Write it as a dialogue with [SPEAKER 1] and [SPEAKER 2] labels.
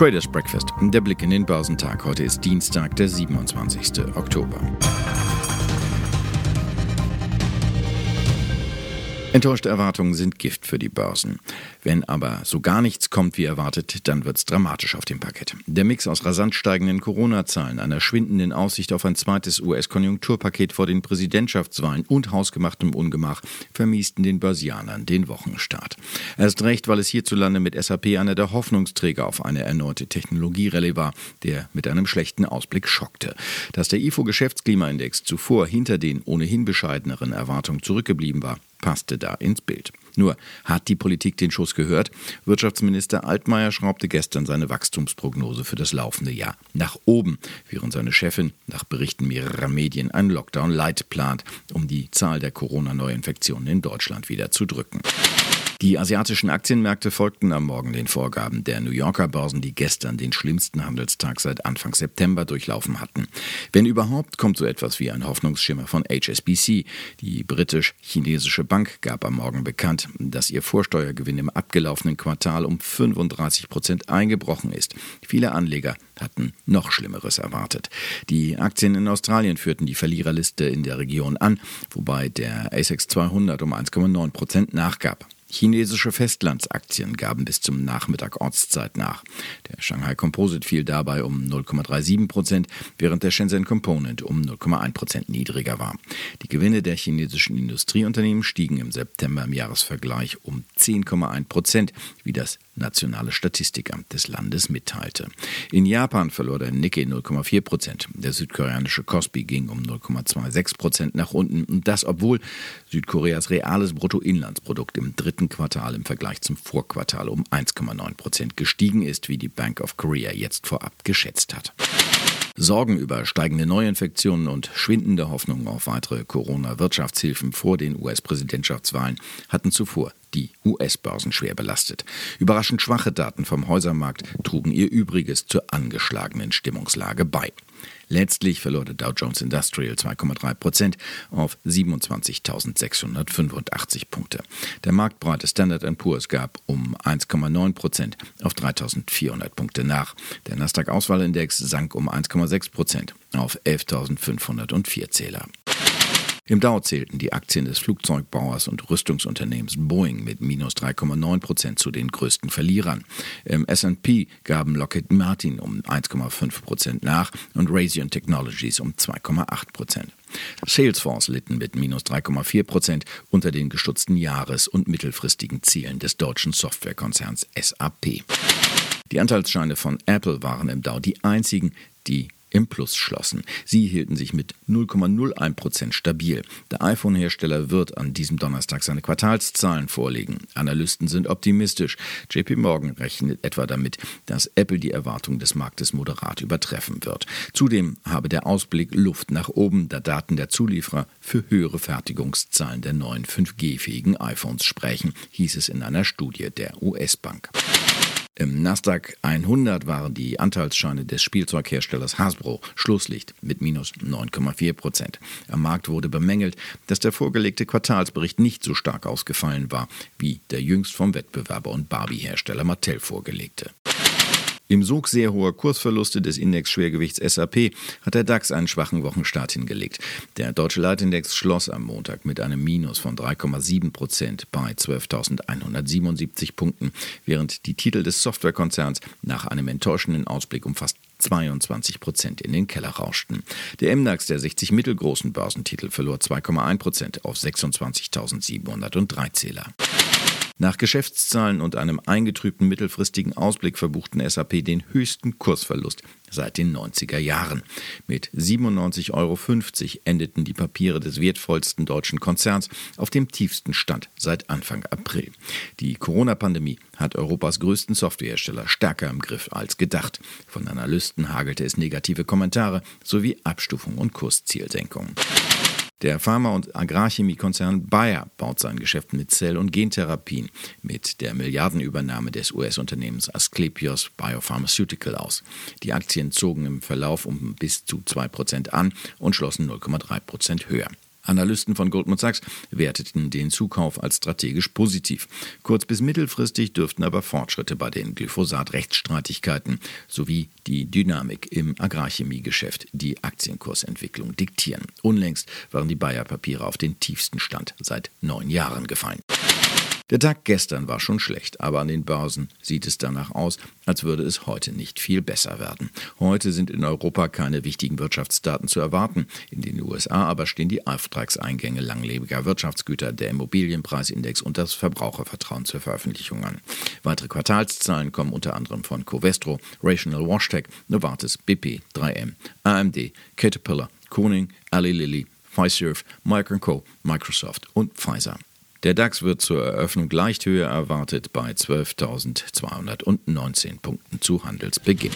[SPEAKER 1] Traders Breakfast, der Blick in den Börsentag. Heute ist Dienstag, der 27. Oktober. Enttäuschte Erwartungen sind Gift für die Börsen. Wenn aber so gar nichts kommt wie erwartet, dann wird es dramatisch auf dem Parkett. Der Mix aus rasant steigenden Corona-Zahlen, einer schwindenden Aussicht auf ein zweites US-Konjunkturpaket vor den Präsidentschaftswahlen und hausgemachtem Ungemach vermiesten den Börsianern den Wochenstart. Erst recht, weil es hierzulande mit SAP einer der Hoffnungsträger auf eine erneute Technologierelle war, der mit einem schlechten Ausblick schockte. Dass der IFO-Geschäftsklimaindex zuvor hinter den ohnehin bescheideneren Erwartungen zurückgeblieben war, passte da ins Bild. Nur hat die Politik den Schuss gehört? Wirtschaftsminister Altmaier schraubte gestern seine Wachstumsprognose für das laufende Jahr nach oben, während seine Chefin nach Berichten mehrerer Medien einen Lockdown Light plant, um die Zahl der Corona-Neuinfektionen in Deutschland wieder zu drücken. Die asiatischen Aktienmärkte folgten am Morgen den Vorgaben der New Yorker Börsen, die gestern den schlimmsten Handelstag seit Anfang September durchlaufen hatten. Wenn überhaupt, kommt so etwas wie ein Hoffnungsschimmer von HSBC. Die britisch-chinesische Bank gab am Morgen bekannt, dass ihr Vorsteuergewinn im abgelaufenen Quartal um 35 Prozent eingebrochen ist. Viele Anleger hatten noch Schlimmeres erwartet. Die Aktien in Australien führten die Verliererliste in der Region an, wobei der ASX 200 um 1,9 Prozent nachgab. Chinesische Festlandsaktien gaben bis zum Nachmittag Ortszeit nach. Der Shanghai Composite fiel dabei um 0,37 Prozent, während der Shenzhen Component um 0,1 Prozent niedriger war. Die Gewinne der chinesischen Industrieunternehmen stiegen im September im Jahresvergleich um 10,1 Prozent, wie das nationale Statistikamt des Landes mitteilte. In Japan verlor der Nikkei 0,4 Prozent. Der südkoreanische Kospi ging um 0,26 Prozent nach unten. Und das, obwohl Südkoreas reales Bruttoinlandsprodukt im dritten Quartal im Vergleich zum Vorquartal um 1,9 Prozent gestiegen ist, wie die Bank of Korea jetzt vorab geschätzt hat. Sorgen über steigende Neuinfektionen und schwindende Hoffnungen auf weitere Corona-Wirtschaftshilfen vor den US-Präsidentschaftswahlen hatten zuvor die US-Börsen schwer belastet. Überraschend schwache Daten vom Häusermarkt trugen ihr Übriges zur angeschlagenen Stimmungslage bei. Letztlich verlor der Dow Jones Industrial 2,3 Prozent auf 27.685 Punkte. Der marktbreite Standard Poor's gab um 1,9 Prozent auf 3.400 Punkte nach. Der Nasdaq-Auswahlindex sank um 1,6 Prozent auf 11.504 Zähler. Im Dow zählten die Aktien des Flugzeugbauers und Rüstungsunternehmens Boeing mit minus 3,9 Prozent zu den größten Verlierern. Im S&P gaben Lockheed Martin um 1,5 Prozent nach und Raytheon Technologies um 2,8 Prozent. Salesforce litten mit minus 3,4 Prozent unter den gestutzten Jahres- und mittelfristigen Zielen des deutschen Softwarekonzerns SAP. Die Anteilsscheine von Apple waren im Dow die einzigen, die im Plus schlossen. Sie hielten sich mit 0,01 Prozent stabil. Der iPhone-Hersteller wird an diesem Donnerstag seine Quartalszahlen vorlegen. Analysten sind optimistisch. JP Morgan rechnet etwa damit, dass Apple die Erwartungen des Marktes moderat übertreffen wird. Zudem habe der Ausblick Luft nach oben, da Daten der Zulieferer für höhere Fertigungszahlen der neuen 5G-fähigen iPhones sprechen, hieß es in einer Studie der US-Bank. Im Nasdaq 100 waren die Anteilsscheine des Spielzeugherstellers Hasbro Schlusslicht mit minus 9,4 Prozent. Am Markt wurde bemängelt, dass der vorgelegte Quartalsbericht nicht so stark ausgefallen war, wie der jüngst vom Wettbewerber und Barbie-Hersteller Mattel vorgelegte. Im Sog sehr hoher Kursverluste des Index-Schwergewichts SAP hat der DAX einen schwachen Wochenstart hingelegt. Der deutsche Leitindex schloss am Montag mit einem Minus von 3,7 Prozent bei 12.177 Punkten, während die Titel des Softwarekonzerns nach einem enttäuschenden Ausblick um fast 22 Prozent in den Keller rauschten. Der MDAX der 60 mittelgroßen Börsentitel verlor 2,1 Prozent auf 26.703 Zähler. Nach Geschäftszahlen und einem eingetrübten mittelfristigen Ausblick verbuchten SAP den höchsten Kursverlust seit den 90er Jahren. Mit 97,50 Euro endeten die Papiere des wertvollsten deutschen Konzerns auf dem tiefsten Stand seit Anfang April. Die Corona-Pandemie hat Europas größten Softwarehersteller stärker im Griff als gedacht. Von Analysten hagelte es negative Kommentare sowie Abstufung und Kurszielsenkungen. Der Pharma- und Agrarchemiekonzern Bayer baut sein Geschäft mit Zell- und Gentherapien mit der Milliardenübernahme des US-Unternehmens Asklepios Biopharmaceutical aus. Die Aktien zogen im Verlauf um bis zu 2% an und schlossen 0,3% höher. Analysten von Goldman Sachs werteten den Zukauf als strategisch positiv. Kurz- bis mittelfristig dürften aber Fortschritte bei den Glyphosat-Rechtsstreitigkeiten sowie die Dynamik im Agrarchemiegeschäft die Aktienkursentwicklung diktieren. Unlängst waren die Bayer-Papiere auf den tiefsten Stand seit neun Jahren gefallen. Der Tag gestern war schon schlecht, aber an den Börsen sieht es danach aus, als würde es heute nicht viel besser werden. Heute sind in Europa keine wichtigen Wirtschaftsdaten zu erwarten. In den USA aber stehen die Auftragseingänge langlebiger Wirtschaftsgüter, der Immobilienpreisindex und das Verbrauchervertrauen zur Veröffentlichung an. Weitere Quartalszahlen kommen unter anderem von Covestro, Rational Washtec, Novartis, BP, 3M, AMD, Caterpillar, Koning, Ali Lilly, Fiserv, Mike Co., Microsoft und Pfizer. Der DAX wird zur Eröffnung leicht höher erwartet bei 12.219 Punkten zu Handelsbeginn.